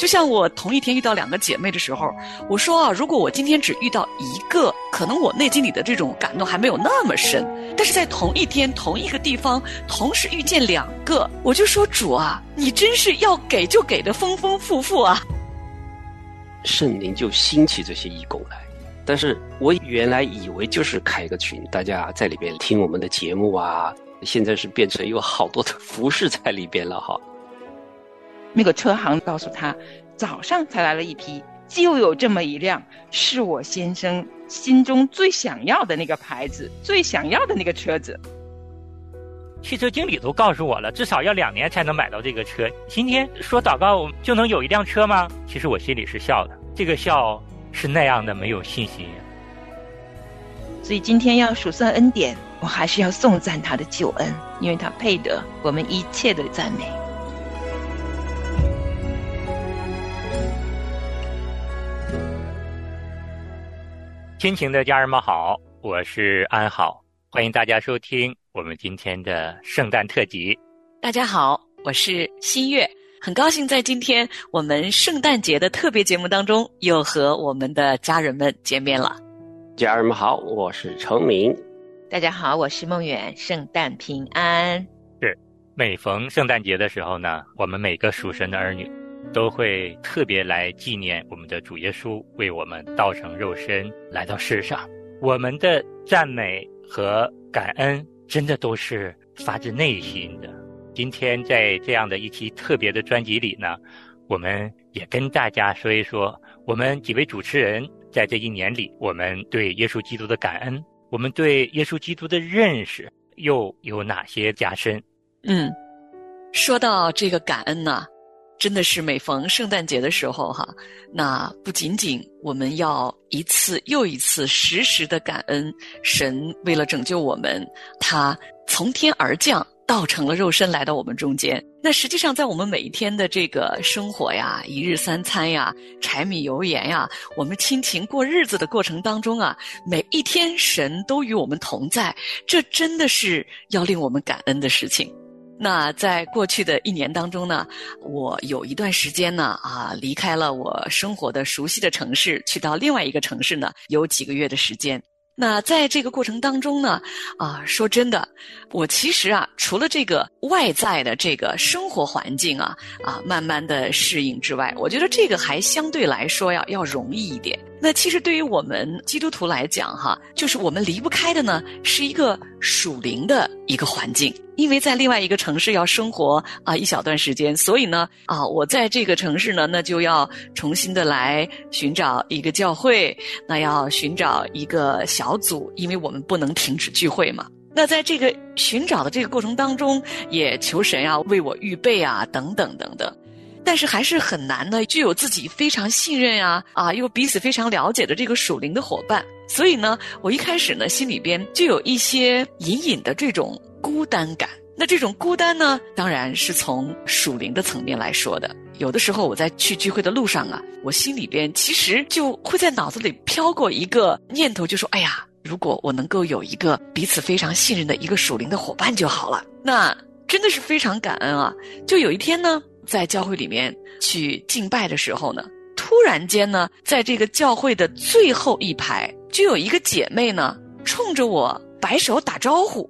就像我同一天遇到两个姐妹的时候，我说啊，如果我今天只遇到一个，可能我内心里的这种感动还没有那么深。但是在同一天、同一个地方，同时遇见两个，我就说主啊，你真是要给就给的丰丰富富啊！圣灵就兴起这些义工来。但是我原来以为就是开个群，大家在里边听我们的节目啊，现在是变成有好多的服饰在里边了哈。那个车行告诉他，早上才来了一批，就有这么一辆，是我先生心中最想要的那个牌子，最想要的那个车子。汽车经理都告诉我了，至少要两年才能买到这个车。今天说祷告就能有一辆车吗？其实我心里是笑的，这个笑是那样的没有信心。所以今天要数算恩典，我还是要颂赞他的救恩，因为他配得我们一切的赞美。亲情的家人们好，我是安好，欢迎大家收听我们今天的圣诞特辑。大家好，我是新月，很高兴在今天我们圣诞节的特别节目当中，又和我们的家人们见面了。家人们好，我是程明。大家好，我是梦远，圣诞平安。是，每逢圣诞节的时候呢，我们每个属神的儿女。都会特别来纪念我们的主耶稣为我们道成肉身来到世上，我们的赞美和感恩真的都是发自内心的。今天在这样的一期特别的专辑里呢，我们也跟大家说一说，我们几位主持人在这一年里，我们对耶稣基督的感恩，我们对耶稣基督的认识又有哪些加深？嗯，说到这个感恩呢。真的是每逢圣诞节的时候，哈，那不仅仅我们要一次又一次时时的感恩神，为了拯救我们，他从天而降，道成了肉身来到我们中间。那实际上，在我们每一天的这个生活呀，一日三餐呀，柴米油盐呀，我们亲情过日子的过程当中啊，每一天神都与我们同在，这真的是要令我们感恩的事情。那在过去的一年当中呢，我有一段时间呢，啊，离开了我生活的熟悉的城市，去到另外一个城市呢，有几个月的时间。那在这个过程当中呢，啊，说真的，我其实啊，除了这个外在的这个生活环境啊，啊，慢慢的适应之外，我觉得这个还相对来说要要容易一点。那其实对于我们基督徒来讲，哈，就是我们离不开的呢，是一个属灵的一个环境，因为在另外一个城市要生活啊一小段时间，所以呢，啊，我在这个城市呢，那就要重新的来寻找一个教会，那要寻找一个小组，因为我们不能停止聚会嘛。那在这个寻找的这个过程当中，也求神啊为我预备啊，等等等等。但是还是很难的，具有自己非常信任啊啊，又彼此非常了解的这个属灵的伙伴，所以呢，我一开始呢心里边就有一些隐隐的这种孤单感。那这种孤单呢，当然是从属灵的层面来说的。有的时候我在去聚会的路上啊，我心里边其实就会在脑子里飘过一个念头，就说：哎呀，如果我能够有一个彼此非常信任的一个属灵的伙伴就好了。那真的是非常感恩啊！就有一天呢。在教会里面去敬拜的时候呢，突然间呢，在这个教会的最后一排，就有一个姐妹呢，冲着我摆手打招呼。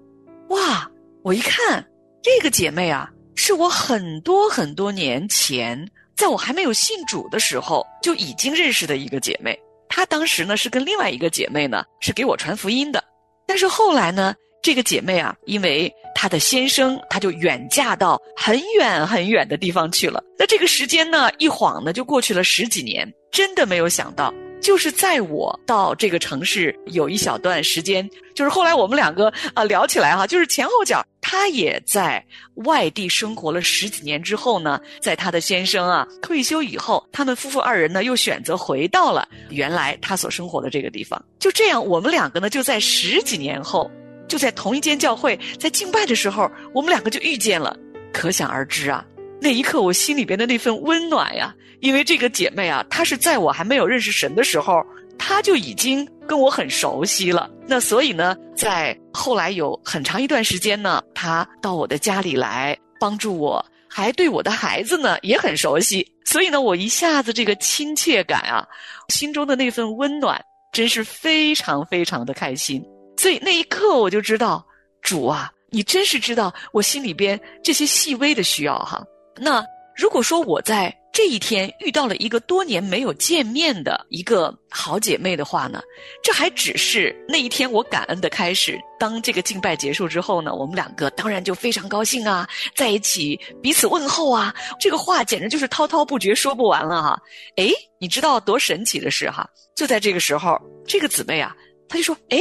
哇！我一看，这个姐妹啊，是我很多很多年前，在我还没有信主的时候就已经认识的一个姐妹。她当时呢是跟另外一个姐妹呢是给我传福音的，但是后来呢。这个姐妹啊，因为她的先生，她就远嫁到很远很远的地方去了。那这个时间呢，一晃呢就过去了十几年。真的没有想到，就是在我到这个城市有一小段时间，就是后来我们两个啊聊起来哈，就是前后脚，她也在外地生活了十几年之后呢，在她的先生啊退休以后，他们夫妇二人呢又选择回到了原来他所生活的这个地方。就这样，我们两个呢就在十几年后。就在同一间教会，在敬拜的时候，我们两个就遇见了，可想而知啊，那一刻我心里边的那份温暖呀，因为这个姐妹啊，她是在我还没有认识神的时候，她就已经跟我很熟悉了。那所以呢，在后来有很长一段时间呢，她到我的家里来帮助我，还对我的孩子呢也很熟悉。所以呢，我一下子这个亲切感啊，心中的那份温暖，真是非常非常的开心。所以那一刻我就知道，主啊，你真是知道我心里边这些细微的需要哈。那如果说我在这一天遇到了一个多年没有见面的一个好姐妹的话呢，这还只是那一天我感恩的开始。当这个敬拜结束之后呢，我们两个当然就非常高兴啊，在一起彼此问候啊，这个话简直就是滔滔不绝，说不完了哈。诶，你知道多神奇的事哈？就在这个时候，这个姊妹啊，她就说：“诶，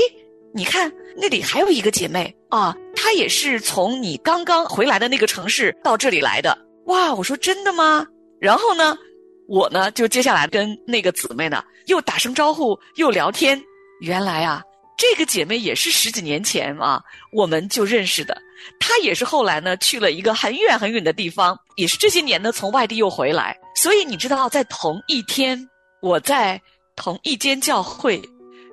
你看那里还有一个姐妹啊，她也是从你刚刚回来的那个城市到这里来的。”哇，我说真的吗？然后呢，我呢就接下来跟那个姊妹呢又打声招呼，又聊天。原来啊，这个姐妹也是十几年前啊我们就认识的。她也是后来呢去了一个很远很远的地方，也是这些年呢从外地又回来。所以你知道，在同一天，我在同一间教会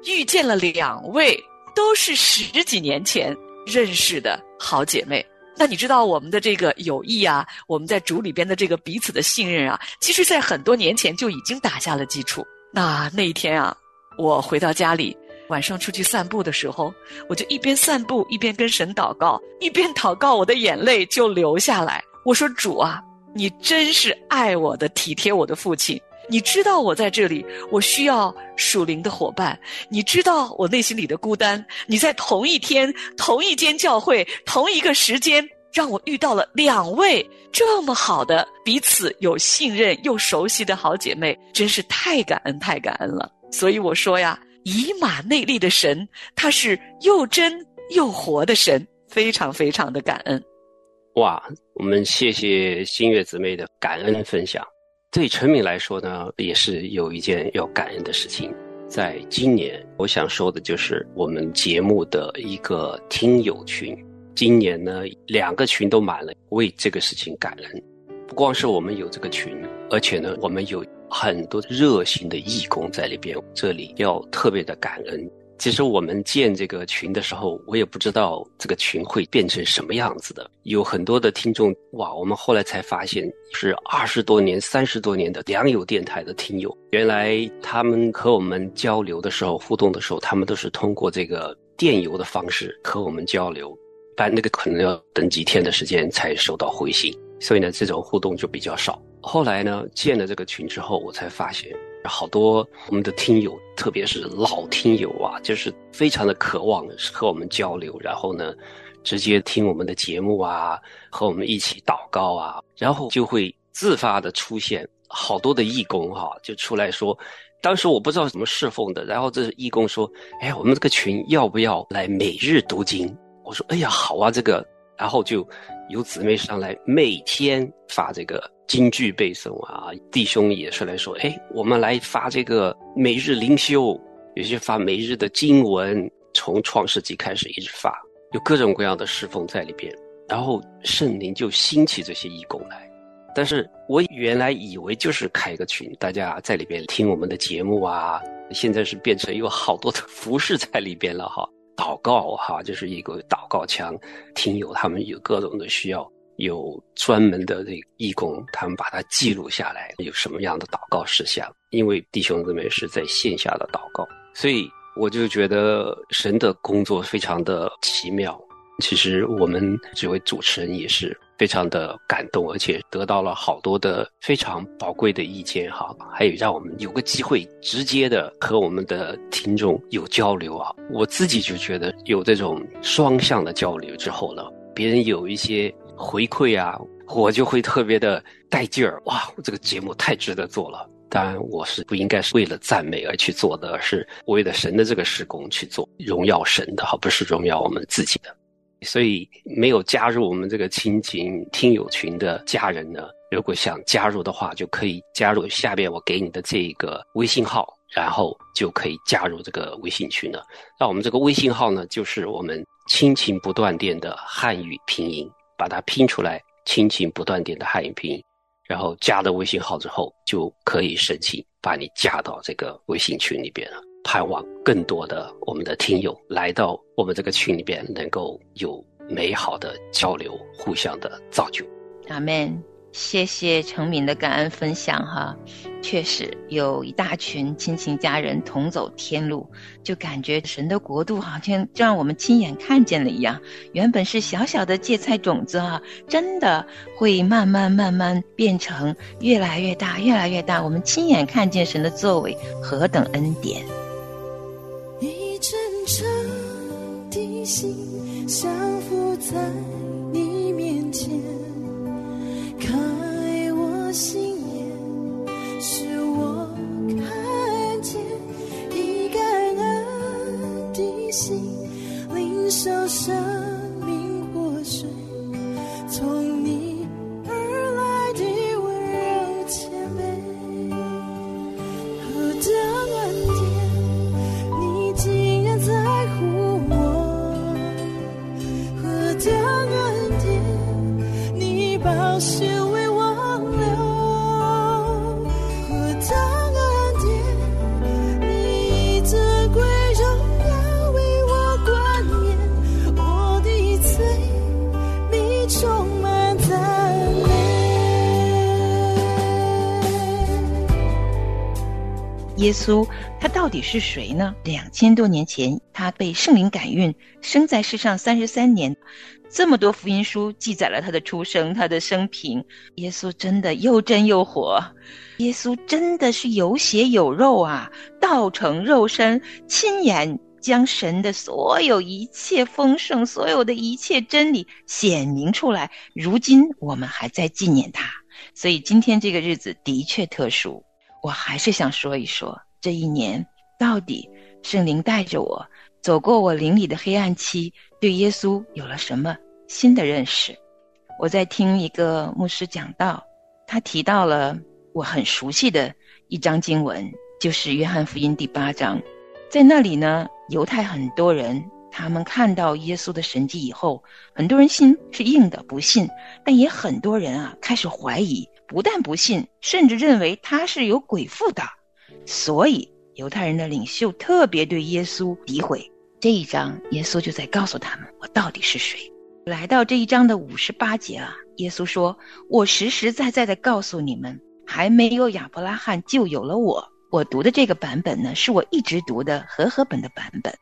遇见了两位都是十几年前认识的好姐妹。那你知道我们的这个友谊啊，我们在主里边的这个彼此的信任啊，其实在很多年前就已经打下了基础。那那一天啊，我回到家里，晚上出去散步的时候，我就一边散步一边跟神祷告，一边祷告，我的眼泪就流下来。我说：“主啊，你真是爱我的、体贴我的父亲。”你知道我在这里，我需要属灵的伙伴。你知道我内心里的孤单。你在同一天、同一间教会、同一个时间，让我遇到了两位这么好的、彼此有信任又熟悉的好姐妹，真是太感恩、太感恩了。所以我说呀，以马内利的神，他是又真又活的神，非常非常的感恩。哇，我们谢谢新月姊妹的感恩分享。对陈敏来说呢，也是有一件要感恩的事情。在今年，我想说的就是我们节目的一个听友群，今年呢两个群都满了，为这个事情感恩。不光是我们有这个群，而且呢，我们有很多热心的义工在里边，这里要特别的感恩。其实我们建这个群的时候，我也不知道这个群会变成什么样子的。有很多的听众哇，我们后来才发现是二十多年、三十多年的良友电台的听友。原来他们和我们交流的时候、互动的时候，他们都是通过这个电邮的方式和我们交流，但那个可能要等几天的时间才收到回信，所以呢，这种互动就比较少。后来呢，建了这个群之后，我才发现。好多我们的听友，特别是老听友啊，就是非常的渴望和我们交流，然后呢，直接听我们的节目啊，和我们一起祷告啊，然后就会自发的出现好多的义工哈，就出来说，当时我不知道怎么侍奉的，然后这义工说，哎，我们这个群要不要来每日读经？我说，哎呀，好啊，这个，然后就有姊妹上来每天发这个。京剧背诵啊，弟兄也是来说，哎，我们来发这个每日灵修，有些发每日的经文，从创世纪开始一直发，有各种各样的侍奉在里边，然后圣灵就兴起这些义工来。但是我原来以为就是开个群，大家在里边听我们的节目啊，现在是变成有好多的服饰在里边了哈，祷告哈，就是一个祷告墙，听友他们有各种的需要。有专门的这个义工，他们把它记录下来，有什么样的祷告事项？因为弟兄姊妹是在线下的祷告，所以我就觉得神的工作非常的奇妙。其实我们这位主持人也是非常的感动，而且得到了好多的非常宝贵的意见哈，还有让我们有个机会直接的和我们的听众有交流啊。我自己就觉得有这种双向的交流之后呢，别人有一些。回馈啊，我就会特别的带劲儿哇！这个节目太值得做了。当然，我是不应该是为了赞美而去做的，而是为了神的这个施工去做，荣耀神的而，不是荣耀我们自己的。所以，没有加入我们这个亲情听友群的家人呢，如果想加入的话，就可以加入下边我给你的这个微信号，然后就可以加入这个微信群了。那我们这个微信号呢，就是我们亲情不断电的汉语拼音。把它拼出来，亲情不断电的汉语拼音，然后加了微信号之后，就可以申请把你加到这个微信群里边了。盼望更多的我们的听友来到我们这个群里边，能够有美好的交流，互相的造就。阿门。谢谢成敏的感恩分享哈，确实有一大群亲情家人同走天路，就感觉神的国度好像就让我们亲眼看见了一样。原本是小小的芥菜种子啊，真的会慢慢慢慢变成越来越大，越来越大。我们亲眼看见神的作为何等恩典。一阵阵的心相伏在你面前。声耶稣他到底是谁呢？两千多年前，他被圣灵感孕，生在世上三十三年，这么多福音书记载了他的出生、他的生平。耶稣真的又真又活，耶稣真的是有血有肉啊，道成肉身，亲眼将神的所有一切丰盛、所有的一切真理显明出来。如今我们还在纪念他，所以今天这个日子的确特殊。我还是想说一说这一年到底圣灵带着我走过我灵里的黑暗期，对耶稣有了什么新的认识？我在听一个牧师讲道，他提到了我很熟悉的一章经文，就是约翰福音第八章。在那里呢，犹太很多人他们看到耶稣的神迹以后，很多人心是硬的，不信；但也很多人啊开始怀疑。不但不信，甚至认为他是有鬼附的，所以犹太人的领袖特别对耶稣诋毁。这一章，耶稣就在告诉他们：我到底是谁？来到这一章的五十八节啊，耶稣说：“我实实在在的告诉你们，还没有亚伯拉罕就有了我。”我读的这个版本呢，是我一直读的和合本的版本。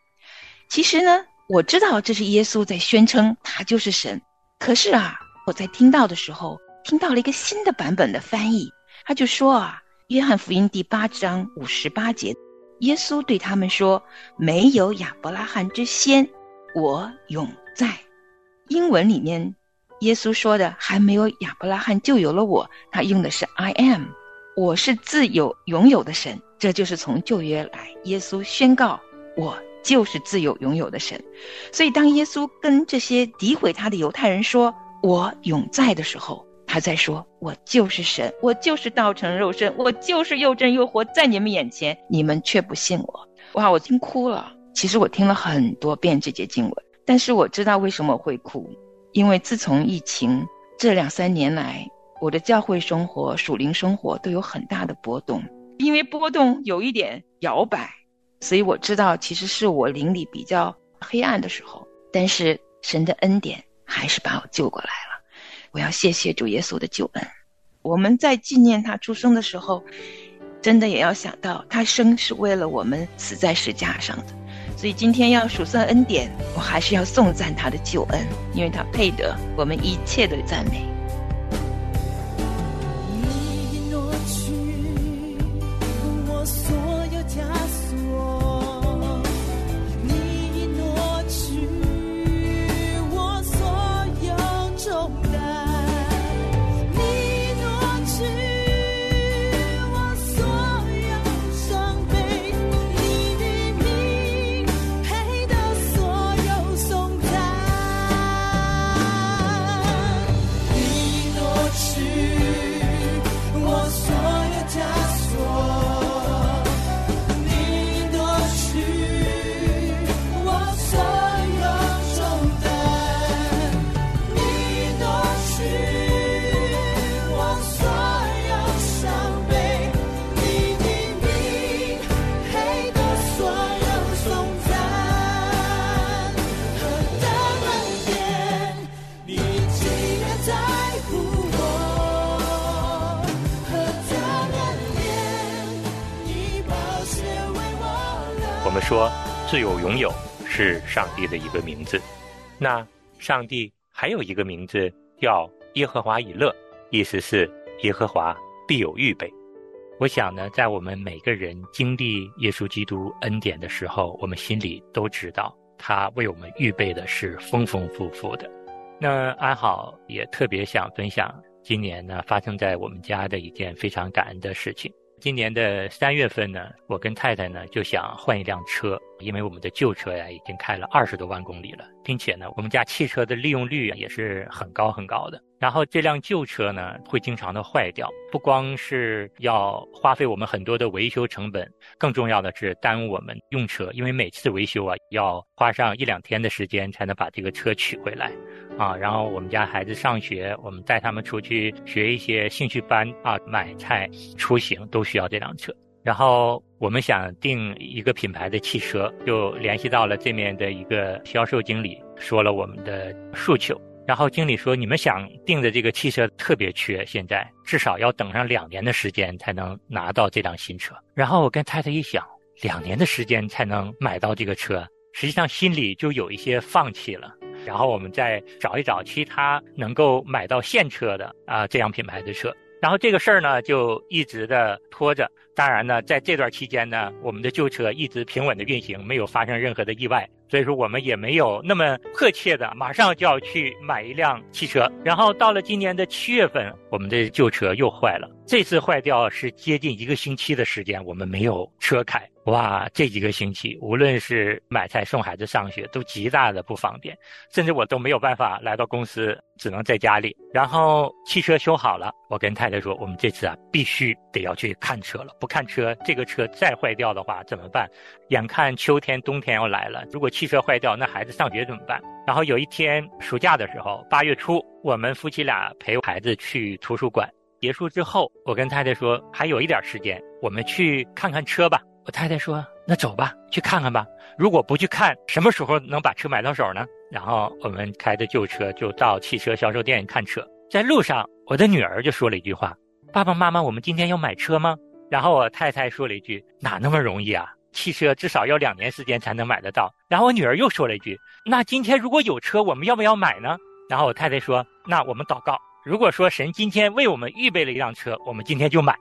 其实呢，我知道这是耶稣在宣称他就是神，可是啊，我在听到的时候。听到了一个新的版本的翻译，他就说啊，《约翰福音》第八章五十八节，耶稣对他们说：“没有亚伯拉罕之先，我永在。”英文里面，耶稣说的还没有亚伯拉罕就有了我，他用的是 “I am”，我是自有拥有的神。这就是从旧约来，耶稣宣告我就是自有拥有的神。所以，当耶稣跟这些诋毁他的犹太人说“我永在”的时候，他在说：“我就是神，我就是道成肉身，我就是又真又活，在你们眼前，你们却不信我。”哇，我听哭了。其实我听了很多遍这节经文，但是我知道为什么会哭，因为自从疫情这两三年来，我的教会生活、属灵生活都有很大的波动。因为波动有一点摇摆，所以我知道其实是我灵里比较黑暗的时候，但是神的恩典还是把我救过来了。我要谢谢主耶稣的救恩。我们在纪念他出生的时候，真的也要想到他生是为了我们死在石架上的。所以今天要数算恩典，我还是要颂赞他的救恩，因为他配得我们一切的赞美。自有永有是上帝的一个名字。那上帝还有一个名字叫耶和华以勒，意思是耶和华必有预备。我想呢，在我们每个人经历耶稣基督恩典的时候，我们心里都知道，他为我们预备的是丰丰富富的。那安好也特别想分享，今年呢发生在我们家的一件非常感恩的事情。今年的三月份呢，我跟太太呢就想换一辆车，因为我们的旧车呀已经开了二十多万公里了，并且呢，我们家汽车的利用率也是很高很高的。然后这辆旧车呢会经常的坏掉，不光是要花费我们很多的维修成本，更重要的是耽误我们用车，因为每次维修啊要花上一两天的时间才能把这个车取回来。啊，然后我们家孩子上学，我们带他们出去学一些兴趣班啊，买菜、出行都需要这辆车。然后我们想订一个品牌的汽车，就联系到了这面的一个销售经理，说了我们的诉求。然后经理说：“你们想订的这个汽车特别缺，现在至少要等上两年的时间才能拿到这辆新车。”然后我跟太太一想，两年的时间才能买到这个车，实际上心里就有一些放弃了。然后我们再找一找其他能够买到现车的啊这样品牌的车，然后这个事儿呢就一直的拖着。当然呢，在这段期间呢，我们的旧车一直平稳的运行，没有发生任何的意外，所以说我们也没有那么迫切的马上就要去买一辆汽车。然后到了今年的七月份，我们的旧车又坏了，这次坏掉是接近一个星期的时间，我们没有车开。哇，这几个星期，无论是买菜、送孩子上学，都极大的不方便，甚至我都没有办法来到公司，只能在家里。然后汽车修好了，我跟太太说，我们这次啊，必须得要去看车了。不看车，这个车再坏掉的话怎么办？眼看秋天、冬天要来了，如果汽车坏掉，那孩子上学怎么办？然后有一天暑假的时候，八月初，我们夫妻俩陪孩子去图书馆，结束之后，我跟太太说，还有一点时间，我们去看看车吧。我太太说：“那走吧，去看看吧。如果不去看，什么时候能把车买到手呢？”然后我们开着旧车就到汽车销售店看车。在路上，我的女儿就说了一句话：“爸爸妈妈，我们今天要买车吗？”然后我太太说了一句：“哪那么容易啊？汽车至少要两年时间才能买得到。”然后我女儿又说了一句：“那今天如果有车，我们要不要买呢？”然后我太太说：“那我们祷告，如果说神今天为我们预备了一辆车，我们今天就买。”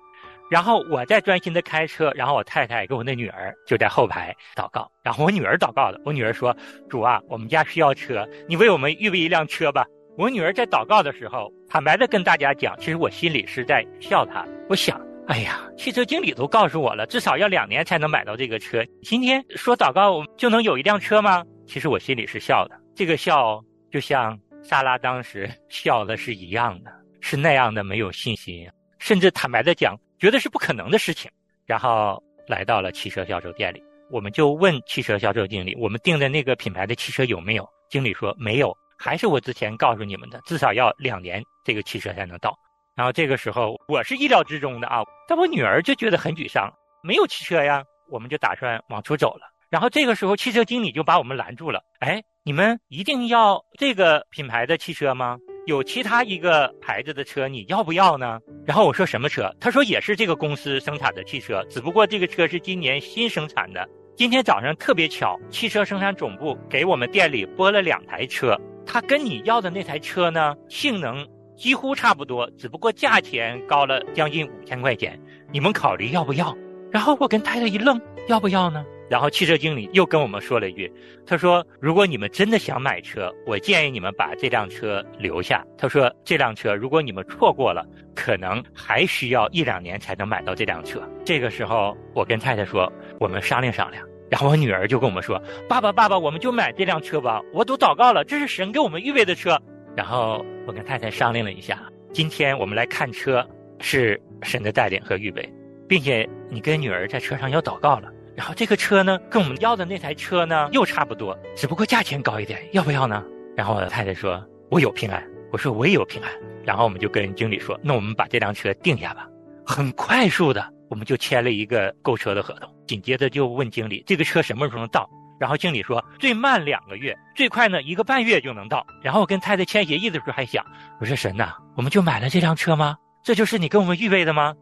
然后我在专心的开车，然后我太太跟我那女儿就在后排祷告。然后我女儿祷告了，我女儿说：“主啊，我们家需要车，你为我们预备一辆车吧。”我女儿在祷告的时候，坦白的跟大家讲，其实我心里是在笑她。我想，哎呀，汽车经理都告诉我了，至少要两年才能买到这个车。今天说祷告就能有一辆车吗？其实我心里是笑的，这个笑就像莎拉当时笑的是一样的，是那样的没有信心，甚至坦白的讲。觉得是不可能的事情，然后来到了汽车销售店里，我们就问汽车销售经理：“我们订的那个品牌的汽车有没有？”经理说：“没有，还是我之前告诉你们的，至少要两年这个汽车才能到。”然后这个时候我是意料之中的啊，但我女儿就觉得很沮丧，没有汽车呀，我们就打算往出走了。然后这个时候汽车经理就把我们拦住了：“哎，你们一定要这个品牌的汽车吗？”有其他一个牌子的车，你要不要呢？然后我说什么车？他说也是这个公司生产的汽车，只不过这个车是今年新生产的。今天早上特别巧，汽车生产总部给我们店里拨了两台车，他跟你要的那台车呢，性能几乎差不多，只不过价钱高了将近五千块钱。你们考虑要不要？然后我跟太太一愣，要不要呢？然后汽车经理又跟我们说了一句：“他说，如果你们真的想买车，我建议你们把这辆车留下。他说，这辆车如果你们错过了，可能还需要一两年才能买到这辆车。这个时候，我跟太太说，我们商量商量。然后我女儿就跟我们说：爸爸，爸爸，我们就买这辆车吧。我都祷告了，这是神给我们预备的车。然后我跟太太商量了一下，今天我们来看车是神的带领和预备，并且你跟女儿在车上要祷告了。”然后这个车呢，跟我们要的那台车呢又差不多，只不过价钱高一点，要不要呢？然后我的太太说：“我有平安。”我说：“我也有平安。”然后我们就跟经理说：“那我们把这辆车定下吧。”很快速的，我们就签了一个购车的合同。紧接着就问经理：“这个车什么时候能到？”然后经理说：“最慢两个月，最快呢一个半月就能到。”然后我跟太太签协议的时候还想：“我说神呐，我们就买了这辆车吗？这就是你给我们预备的吗？”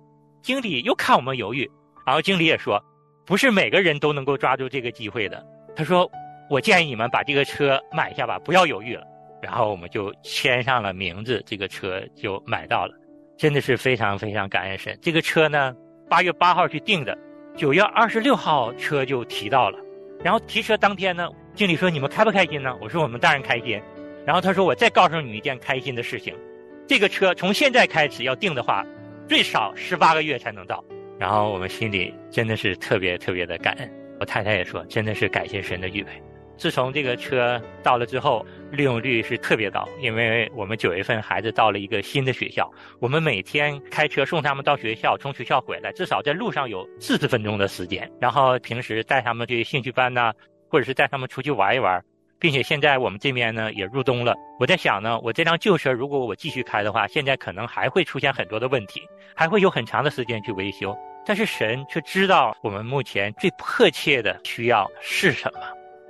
经理又看我们犹豫，然后经理也说。不是每个人都能够抓住这个机会的。他说：“我建议你们把这个车买下吧，不要犹豫了。”然后我们就签上了名字，这个车就买到了，真的是非常非常感恩神。这个车呢，八月八号去订的，九月二十六号车就提到了。然后提车当天呢，经理说：“你们开不开心呢？”我说：“我们当然开心。”然后他说：“我再告诉你一件开心的事情，这个车从现在开始要订的话，最少十八个月才能到。”然后我们心里真的是特别特别的感恩。我太太也说：“真的是感谢神的预备。”自从这个车到了之后，利用率是特别高，因为我们九月份孩子到了一个新的学校，我们每天开车送他们到学校，从学校回来，至少在路上有四十分钟的时间。然后平时带他们去兴趣班呐，或者是带他们出去玩一玩。并且现在我们这边呢也入冬了，我在想呢，我这辆旧车如果我继续开的话，现在可能还会出现很多的问题，还会有很长的时间去维修。但是神却知道我们目前最迫切的需要是什么。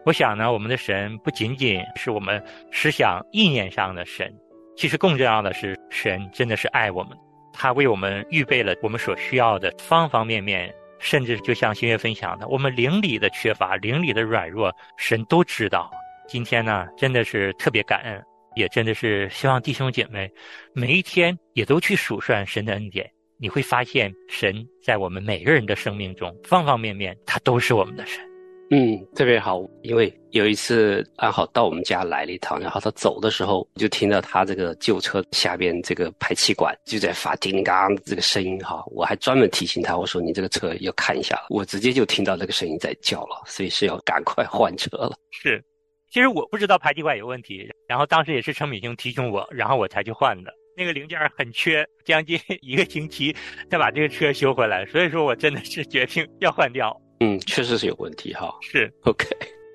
我想呢，我们的神不仅仅是我们思想意念上的神，其实更重要的是，神真的是爱我们，他为我们预备了我们所需要的方方面面，甚至就像新月分享的，我们灵里的缺乏、灵里的软弱，神都知道。今天呢，真的是特别感恩，也真的是希望弟兄姐妹每一天也都去数算神的恩典。你会发现，神在我们每个人的生命中方方面面，他都是我们的神。嗯，特别好。因为有一次安好到我们家来了一趟，然后他走的时候，就听到他这个旧车下边这个排气管就在发叮当这个声音哈。我还专门提醒他，我说你这个车要看一下。我直接就听到那个声音在叫了，所以是要赶快换车了。是。其实我不知道排气管有问题，然后当时也是陈敏兄提醒我，然后我才去换的。那个零件很缺，将近 一个星期才把这个车修回来，所以说我真的是决定要换掉。嗯，确实是有问题哈。是，OK。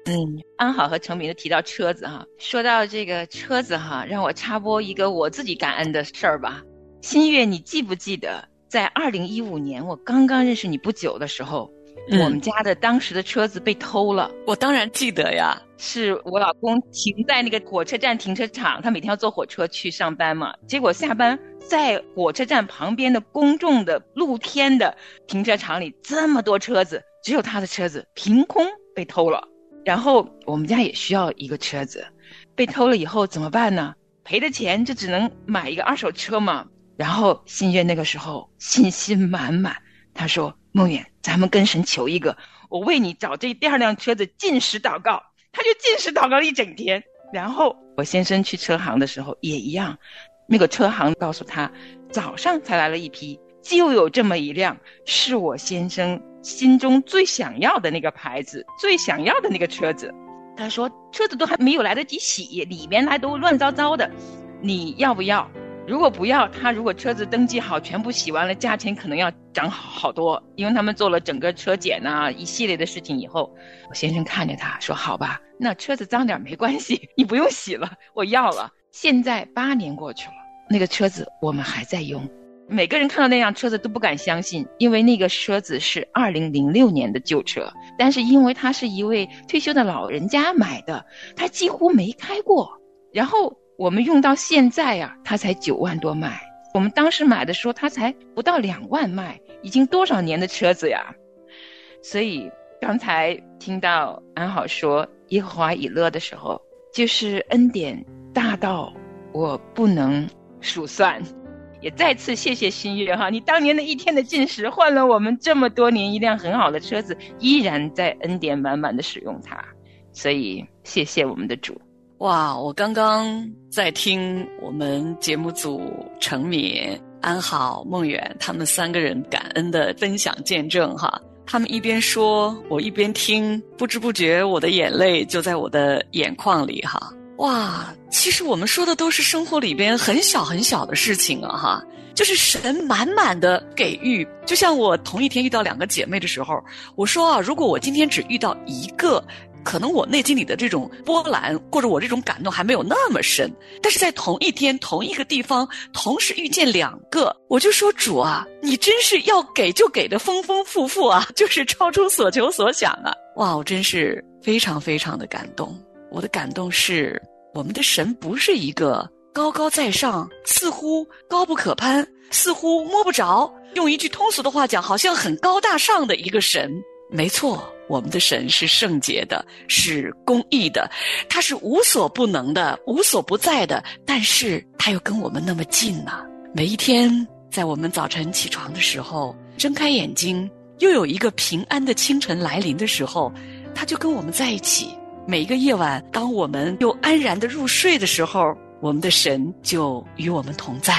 嗯，安好和成明都提到车子哈，说到这个车子哈，让我插播一个我自己感恩的事儿吧。新月，你记不记得在二零一五年我刚刚认识你不久的时候？我们家的当时的车子被偷了，我当然记得呀。是我老公停在那个火车站停车场，他每天要坐火车去上班嘛。结果下班在火车站旁边的公众的露天的停车场里，这么多车子，只有他的车子凭空被偷了。然后我们家也需要一个车子，被偷了以后怎么办呢？赔的钱就只能买一个二手车嘛。然后新月那个时候信心满满，他说。梦远，咱们跟神求一个，我为你找这第二辆车子进食祷告，他就进食祷告了一整天。然后我先生去车行的时候也一样，那个车行告诉他，早上才来了一批，就有这么一辆，是我先生心中最想要的那个牌子，最想要的那个车子。他说车子都还没有来得及洗，里面还都乱糟糟的，你要不要？如果不要他，如果车子登记好，全部洗完了，价钱可能要涨好多，因为他们做了整个车检呐一系列的事情以后，我先生看着他说：“好吧，那车子脏点没关系，你不用洗了，我要了。”现在八年过去了，那个车子我们还在用，每个人看到那辆车子都不敢相信，因为那个车子是二零零六年的旧车，但是因为他是一位退休的老人家买的，他几乎没开过，然后。我们用到现在呀，它才九万多迈。我们当时买的时候，它才不到两万迈，已经多少年的车子呀！所以刚才听到安好说耶和华以乐的时候，就是恩典大到我不能数算。也再次谢谢新月哈，你当年的一天的进食换了我们这么多年一辆很好的车子，依然在恩典满满的使用它。所以谢谢我们的主。哇！我刚刚在听我们节目组陈敏、安好、孟远他们三个人感恩的分享见证哈。他们一边说，我一边听，不知不觉我的眼泪就在我的眼眶里哈。哇！其实我们说的都是生活里边很小很小的事情啊哈，就是神满满的给予。就像我同一天遇到两个姐妹的时候，我说啊，如果我今天只遇到一个。可能我内心里的这种波澜，或者我这种感动还没有那么深，但是在同一天、同一个地方，同时遇见两个，我就说主啊，你真是要给就给的丰丰富富啊，就是超出所求所想啊！哇，我真是非常非常的感动。我的感动是，我们的神不是一个高高在上，似乎高不可攀，似乎摸不着，用一句通俗的话讲，好像很高大上的一个神。没错，我们的神是圣洁的，是公义的，他是无所不能的，无所不在的。但是他又跟我们那么近呢、每一天，在我们早晨起床的时候，睁开眼睛，又有一个平安的清晨来临的时候，他就跟我们在一起。每一个夜晚，当我们又安然的入睡的时候，我们的神就与我们同在。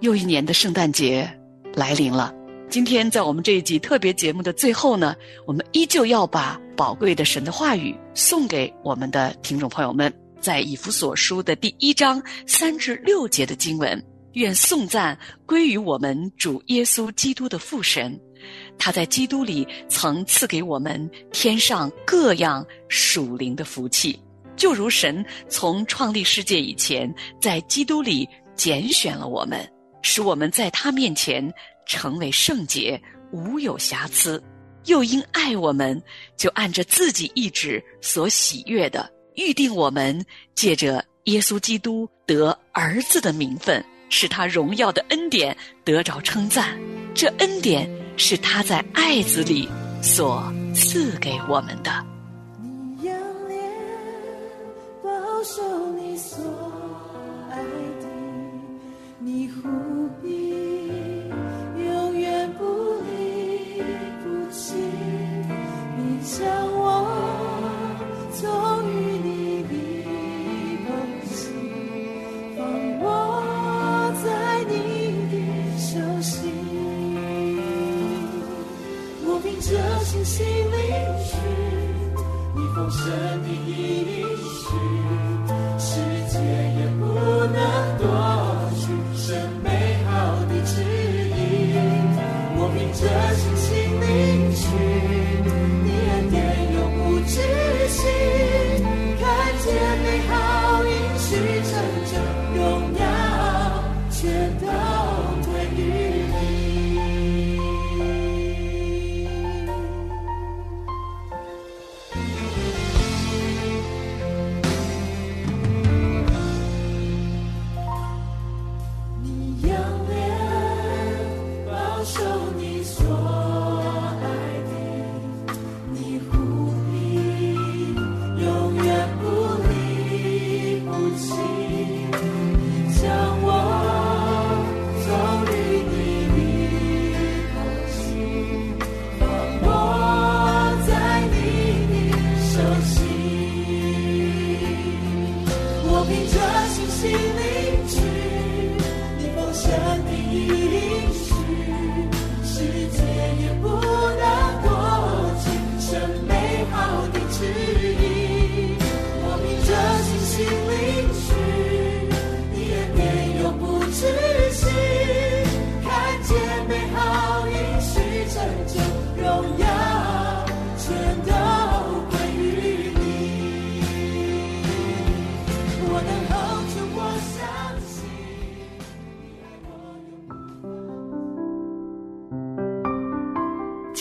又一年的圣诞节来临了。今天在我们这一集特别节目的最后呢，我们依旧要把宝贵的神的话语送给我们的听众朋友们。在以弗所书的第一章三至六节的经文，愿颂赞归于我们主耶稣基督的父神。他在基督里曾赐给我们天上各样属灵的福气，就如神从创立世界以前，在基督里拣选了我们，使我们在他面前成为圣洁，无有瑕疵。又因爱我们，就按着自己意志所喜悦的，预定我们借着耶稣基督得儿子的名分，使他荣耀的恩典得着称赞。这恩典是他在爱子里所赐给我们的。你仰脸保守你所爱的，你护庇像我。